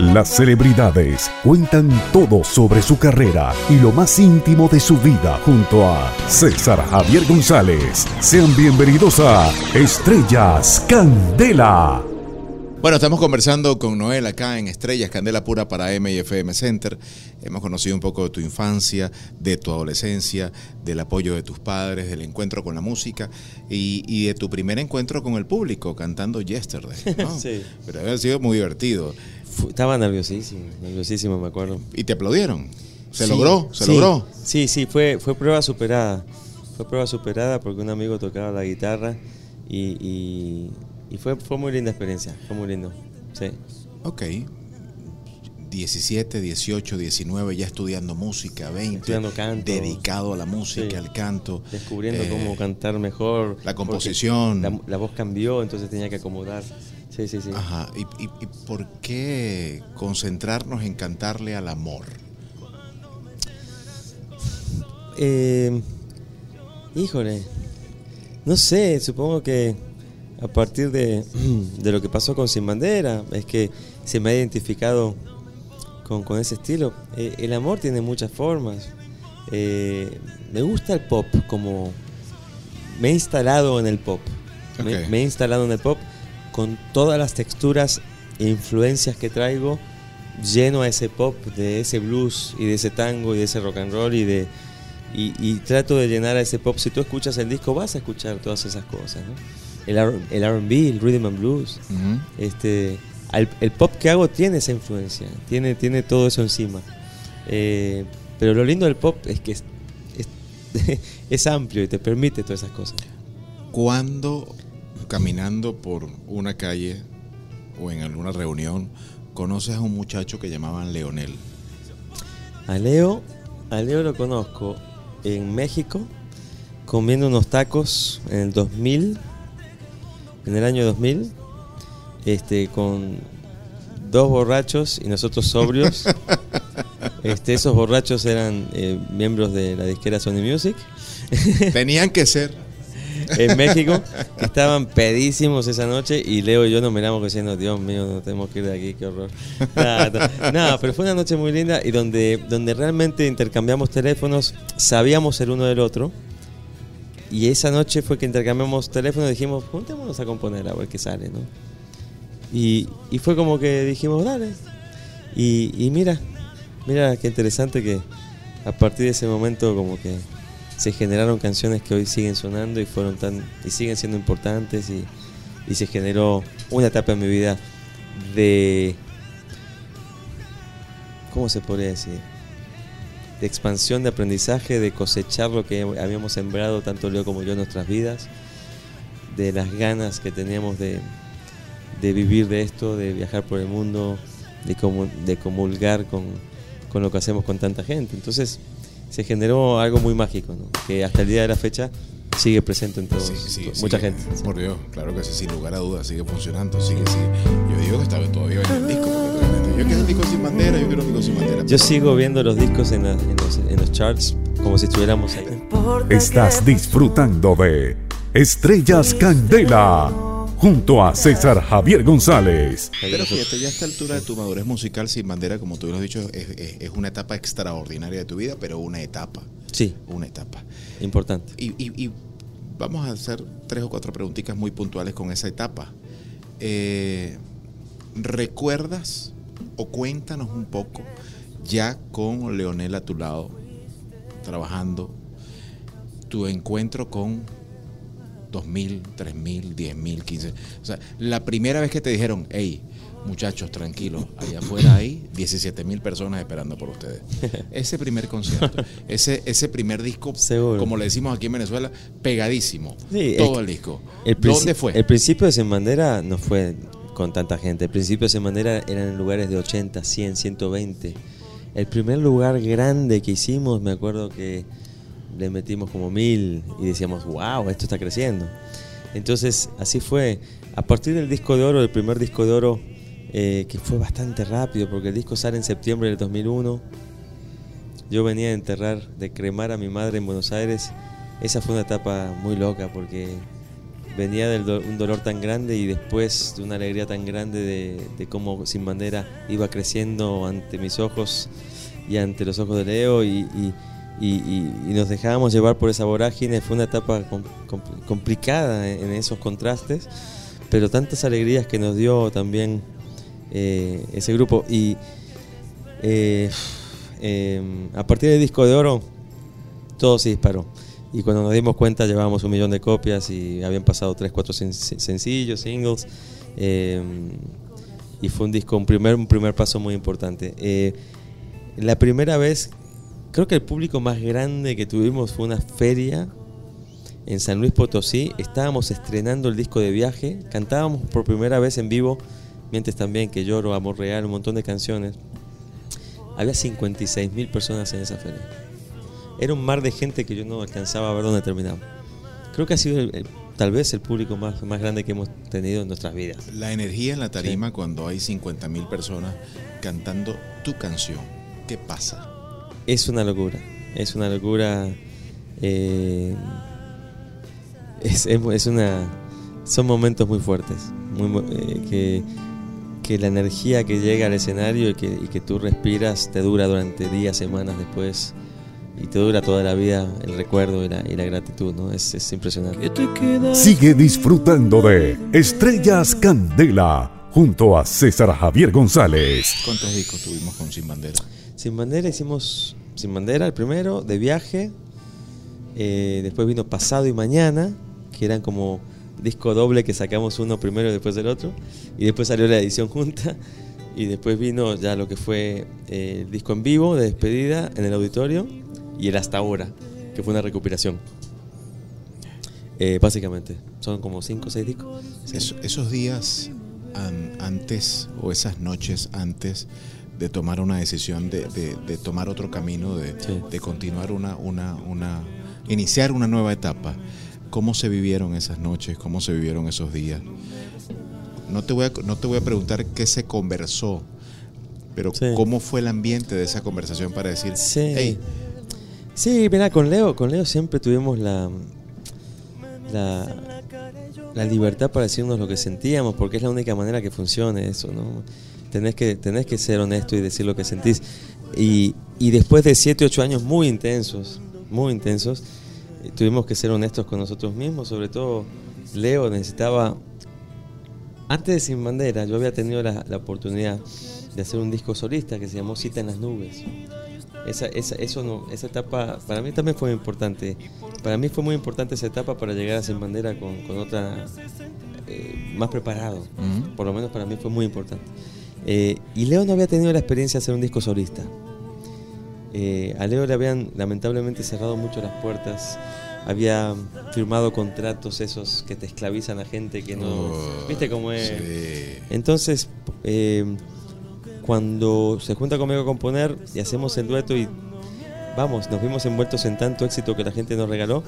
Las celebridades cuentan todo sobre su carrera y lo más íntimo de su vida junto a César Javier González. Sean bienvenidos a Estrellas Candela. Bueno, estamos conversando con Noel acá en Estrellas, Candela Pura para M y FM Center. Hemos conocido un poco de tu infancia, de tu adolescencia, del apoyo de tus padres, del encuentro con la música y, de tu primer encuentro con el público cantando Yesterday. sí. Pero ha sido muy divertido. Estaba nerviosísimo, nerviosísimo, me acuerdo. ¿Y te aplaudieron? ¿Se logró? ¿Se logró? Sí, sí, fue, fue prueba superada. Fue prueba superada porque un amigo tocaba la guitarra y y fue, fue muy linda experiencia, fue muy lindo. Sí. Ok. 17, 18, 19, ya estudiando música, 20, estudiando canto, dedicado a la música, al canto. Descubriendo cómo eh, cantar mejor. La composición. La, voz cambió, entonces tenía que acomodar. Sí, sí, sí. Ajá. ¿Y, y, y por qué concentrarnos en cantarle al amor? Eh, híjole, no sé, supongo que a partir de, lo que pasó con Sin Bandera, es que se me ha identificado con, ese estilo. Eh, el amor tiene muchas formas. Eh, me gusta el pop, como me he instalado en el pop. Me, he instalado en el pop con todas las texturas e influencias que traigo, lleno a ese pop, de ese blues y de ese tango y de ese rock and roll y de y, trato de llenar a ese pop. Si tú escuchas el disco, vas a escuchar todas esas cosas. ¿no? el, el RB, el rhythm and blues. este, el, pop que hago tiene esa influencia, tiene, tiene todo eso encima. Eh, pero lo lindo del pop es que es, amplio y te permite todas esas cosas. Cuando caminando por una calle o en alguna reunión conoces a un muchacho que llamaban Leonel? A Leo, a Leo lo conozco en México comiendo unos tacos en el 2000 en el año 2000, este, con dos borrachos y nosotros sobrios. este, esos borrachos eran eh, miembros de la disquera Sony Music. Tenían que ser. en México, estaban pedísimos esa noche y Leo y yo nos miramos diciendo, Dios mío, no tenemos que ir de aquí, qué horror. Nada, pero fue una noche muy linda y donde, donde realmente intercambiamos teléfonos, sabíamos el uno del otro y esa noche fue que intercambiamos teléfono y dijimos, juntémonos a componer a ver qué sale, ¿no? Y, fue como que dijimos, dale. Y, mira, mira qué interesante que a partir de ese momento como que se generaron canciones que hoy siguen sonando y fueron tan y siguen siendo importantes y, y se generó una etapa en mi vida de ¿cómo se podría decir? de expansión, de aprendizaje, de cosechar lo que habíamos sembrado tanto Leo como yo en nuestras vidas, de las ganas que teníamos de, vivir de esto, de viajar por el mundo, de, de comulgar con, lo que hacemos con tanta gente. Entonces se generó algo muy mágico, que hasta el día de la fecha sigue presente en todos, mucha gente. Por Dios, claro que sí, sin lugar a dudas, sigue funcionando, sigue, sigue. Yo digo que está todavía en el disco. Yo quiero un disco sin bandera, yo quiero un disco sin bandera. Yo sigo viendo los discos en, los, charts como si estuviéramos ahí. Estás disfrutando de Estrellas Candela junto a César Javier González. Pero fíjate, ya a esta altura de tu madurez musical sin bandera, como tú lo has dicho, es, una etapa extraordinaria de tu vida, pero una etapa. Sí. Una etapa. Importante. Y, vamos a hacer tres o cuatro preguntitas muy puntuales con esa etapa. Eh, ¿Recuerdas o cuéntanos un poco, ya con Leonel a tu lado, trabajando, tu encuentro con 2.000, 3.000, 10.000, 15. O sea, la primera vez que te dijeron, hey, muchachos, tranquilos, allá afuera hay 17.000 personas esperando por ustedes. Ese primer concierto, ese, ese primer disco, como le decimos aquí en Venezuela, pegadísimo. todo el, disco. ¿Dónde fue? El principio de Semandera no fue con tanta gente. Al principio de manera eran en lugares de 80, 100, 120. El primer lugar grande que hicimos, me acuerdo que le metimos como mil y decíamos, wow, esto está creciendo. Entonces, así fue. A partir del disco de oro, el primer disco de oro, eh, que fue bastante rápido, porque el disco sale en septiembre del 2001. Yo venía a enterrar, de cremar a mi madre en Buenos Aires. Esa fue una etapa muy loca, porque venía de un dolor tan grande y después de una alegría tan grande de, de, cómo Sin Bandera iba creciendo ante mis ojos y ante los ojos de Leo y, nos dejábamos llevar por esa vorágine. Fue una etapa complicada en, esos contrastes, pero tantas alegrías que nos dio también eh, ese grupo. Y eh, em, a partir del disco de oro, todo se disparó. Y cuando nos dimos cuenta llevábamos un millón de copias y habían pasado tres, cuatro sencillos, singles. Em, y fue un disco, un primer, un primer paso muy importante. Eh, la primera vez, creo que el público más grande que tuvimos fue una feria en San Luis Potosí. Estábamos estrenando el disco de viaje, cantábamos por primera vez en vivo, mientras también que lloro, amor real, un montón de canciones. Había 56 mil personas en esa feria era un mar de gente que yo no alcanzaba a ver dónde terminaba. Creo que ha sido tal vez el público más, más grande que hemos tenido en nuestras vidas. La energía en la tarima cuando hay 50 mil personas cantando tu canción, ¿qué pasa? Es una locura, es una locura. Eh, es, es, una, son momentos muy fuertes, muy, eh, que, que, la energía que llega al escenario y que, y que tú respiras te dura durante días, semanas después y te dura toda la vida el recuerdo y la, gratitud, ¿no? Es, es impresionante. Sigue disfrutando de Estrellas Candela junto a César Javier González. ¿Cuántos discos tuvimos con Sin Bandera? Sin Bandera hicimos Sin Bandera el primero, de viaje. Eh, después vino Pasado y Mañana, que eran como disco doble que sacamos uno primero y después del otro. Y después salió la edición junta. Y después vino ya lo que fue eh, el disco en vivo de despedida en el auditorio y el hasta ahora, que fue una recuperación. Eh, básicamente, son como 5 o 6 discos. esos días antes o esas noches antes de tomar una decisión, de, tomar otro camino, de, continuar una, una, una, iniciar una nueva etapa. ¿Cómo se vivieron esas noches? ¿Cómo se vivieron esos días? No te voy a, no te voy a preguntar qué se conversó, pero cómo fue el ambiente de esa conversación para decir, hey, Sí, mira, con Leo, con Leo siempre tuvimos la, la, libertad para decirnos lo que sentíamos, porque es la única manera que funcione eso, ¿no? Tenés que, tenés que ser honesto y decir lo que sentís. Y, y después de 7, 8 años muy intensos, muy intensos, eh, tuvimos que ser honestos con nosotros mismos, sobre todo Leo necesitaba, antes de Sin Bandera, yo había tenido la, la oportunidad de hacer un disco solista que se llamó Cita en las Nubes esa, esa, eso no, esa etapa para mí también fue importante. Para mí fue muy importante esa etapa para llegar a Sin Bandera con, con otra eh, más preparado. Por lo menos para mí fue muy importante. Eh, y Leo no había tenido la experiencia de hacer un disco solista. Eh, a Leo le habían lamentablemente cerrado mucho las puertas. Había firmado contratos esos que te esclavizan a gente que no. Oh, ¿Viste cómo es? Entonces cuando se junta conmigo a componer y hacemos el dueto y vamos, nos vimos envueltos en tanto éxito que la gente nos regaló,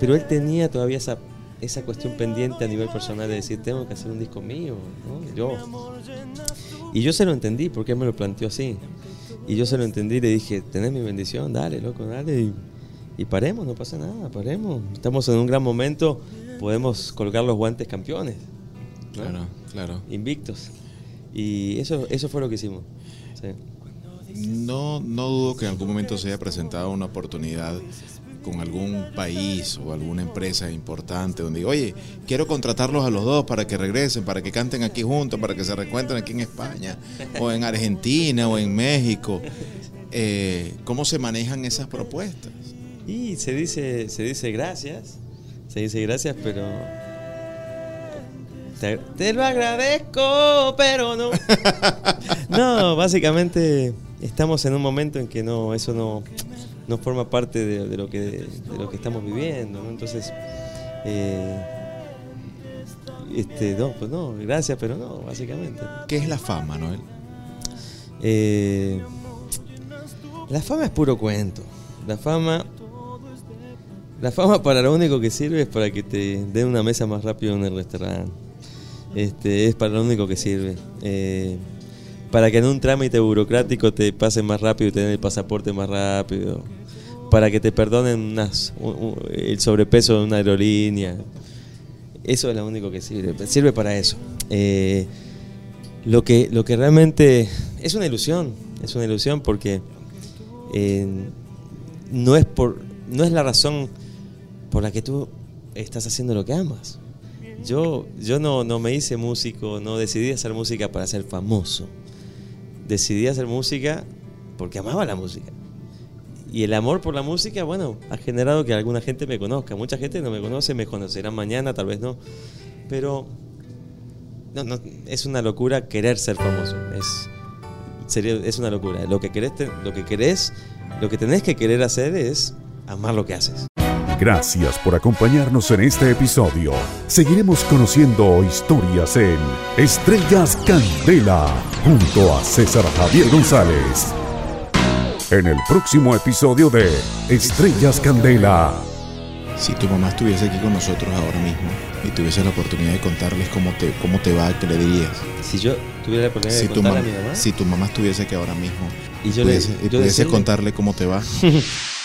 pero él tenía todavía esa, esa cuestión pendiente a nivel personal de decir, tengo que hacer un disco mío, ¿no? yo. Y yo se lo entendí porque él me lo planteó así. Y yo se lo entendí y le dije, tenés mi bendición, dale, loco, dale. Y, y paremos, no pasa nada, paremos. Estamos en un gran momento, podemos colgar los guantes campeones. Claro, claro. Invictos. Y eso, eso fue lo que hicimos. No, no dudo que en algún momento se haya presentado una oportunidad con algún país o alguna empresa importante donde digo, oye, quiero contratarlos a los dos para que regresen, para que canten aquí juntos, para que se reencuentren aquí en España, o en Argentina, o en México. Eh, ¿Cómo se manejan esas propuestas? Y se dice, se dice gracias, se dice gracias, pero te, lo agradezco, pero no. no, básicamente estamos en un momento en que no, eso no, no forma parte de, lo que, de lo que estamos viviendo, Entonces, eh, este, no, pues no, gracias, pero no, básicamente. ¿Qué es la fama, Noel? Eh, la fama es puro cuento. La fama la fama para lo único que sirve es para que te den una mesa más rápido en el restaurante. Este, es para lo único que sirve. Eh, para que en un trámite burocrático te pase más rápido y tener el pasaporte más rápido. Para que te perdonen el sobrepeso de una aerolínea. Eso es lo único que sirve, sirve para eso. Eh, lo, que, lo que realmente es una ilusión, es una ilusión porque eh, no, es por, no es la razón por la que tú estás haciendo lo que amas. Yo, yo no, no me hice músico, no decidí hacer música para ser famoso. Decidí hacer música porque amaba la música. Y el amor por la música, bueno, ha generado que alguna gente me conozca. Mucha gente no me conoce, me conocerá mañana, tal vez no. Pero no, es una locura querer ser famoso. Es, sería, es una locura. Lo que, querés, lo que querés, lo que tenés que querer hacer es amar lo que haces. Gracias por acompañarnos en este episodio. Seguiremos conociendo historias en Estrellas Candela junto a César Javier González. En el próximo episodio de Estrellas Candela. Si tu mamá estuviese aquí con nosotros ahora mismo y tuviese la oportunidad de contarles cómo te, cómo te va, ¿qué le dirías? Si yo tuviera la oportunidad Si de contarle a mi mamá, si tu mamá estuviese aquí ahora mismo y yo pudiese, le, y yo pudiese decirle- contarle cómo te va,